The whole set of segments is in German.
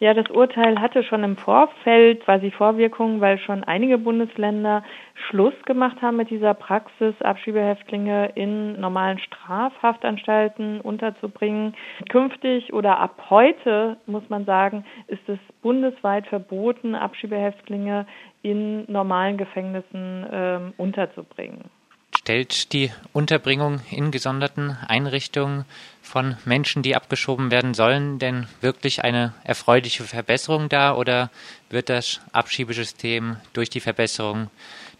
Ja, das Urteil hatte schon im Vorfeld quasi Vorwirkungen, weil schon einige Bundesländer Schluss gemacht haben mit dieser Praxis, Abschiebehäftlinge in normalen Strafhaftanstalten unterzubringen. Künftig oder ab heute, muss man sagen, ist es bundesweit verboten, Abschiebehäftlinge in normalen Gefängnissen äh, unterzubringen stellt die Unterbringung in gesonderten Einrichtungen von Menschen, die abgeschoben werden sollen, denn wirklich eine erfreuliche Verbesserung dar oder wird das Abschiebesystem durch die Verbesserung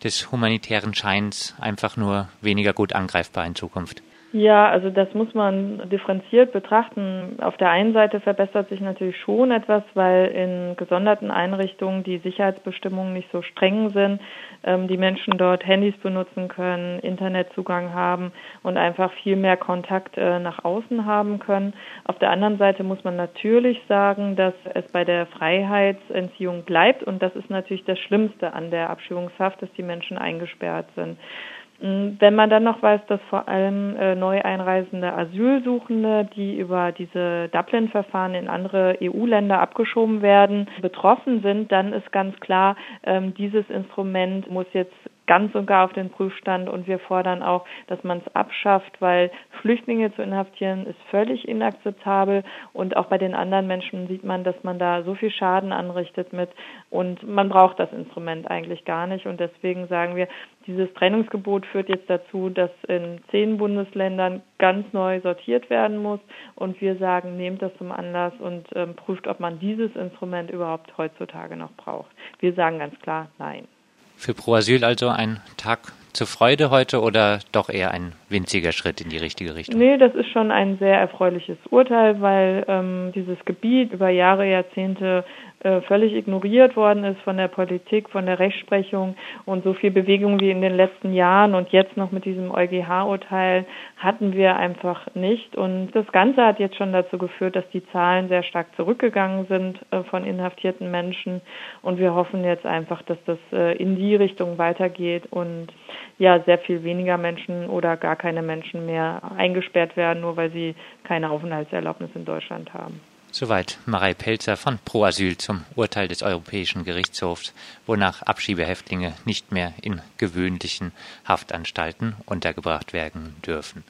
des humanitären Scheins einfach nur weniger gut angreifbar in Zukunft? Ja, also das muss man differenziert betrachten. Auf der einen Seite verbessert sich natürlich schon etwas, weil in gesonderten Einrichtungen die Sicherheitsbestimmungen nicht so streng sind, ähm, die Menschen dort Handys benutzen können, Internetzugang haben und einfach viel mehr Kontakt äh, nach außen haben können. Auf der anderen Seite muss man natürlich sagen, dass es bei der Freiheitsentziehung bleibt und das ist natürlich das Schlimmste an der Abschiebungshaft, dass die Menschen eingesperrt sind. Mm, wenn man dann noch weiß, dass vor allem äh, neu einreisende Asylsuchende, die über diese Dublin-Verfahren in andere EU-Länder abgeschoben werden, betroffen sind, dann ist ganz klar, ähm, dieses Instrument muss jetzt ganz und gar auf den Prüfstand und wir fordern auch, dass man es abschafft, weil Flüchtlinge zu inhaftieren ist völlig inakzeptabel und auch bei den anderen Menschen sieht man, dass man da so viel Schaden anrichtet mit und man braucht das Instrument eigentlich gar nicht und deswegen sagen wir, dieses Trennungsgebot führt jetzt dazu, dass in zehn Bundesländern ganz neu sortiert werden muss und wir sagen, nehmt das zum Anlass und ähm, prüft, ob man dieses Instrument überhaupt heutzutage noch braucht. Wir sagen ganz klar, nein. Für Pro Asyl also ein Tag zur Freude heute oder doch eher ein winziger Schritt in die richtige Richtung? Nee, das ist schon ein sehr erfreuliches Urteil, weil ähm, dieses Gebiet über Jahre, Jahrzehnte äh, völlig ignoriert worden ist von der Politik, von der Rechtsprechung und so viel Bewegung wie in den letzten Jahren und jetzt noch mit diesem EuGH-Urteil hatten wir einfach nicht. Und das Ganze hat jetzt schon dazu geführt, dass die Zahlen sehr stark zurückgegangen sind äh, von inhaftierten Menschen und wir hoffen jetzt einfach, dass das äh, in die Richtung weitergeht und ja sehr viel weniger Menschen oder gar keine Menschen mehr eingesperrt werden, nur weil sie keine Aufenthaltserlaubnis in Deutschland haben. Soweit Marei Pelzer von Pro Asyl zum Urteil des Europäischen Gerichtshofs, wonach Abschiebehäftlinge nicht mehr in gewöhnlichen Haftanstalten untergebracht werden dürfen.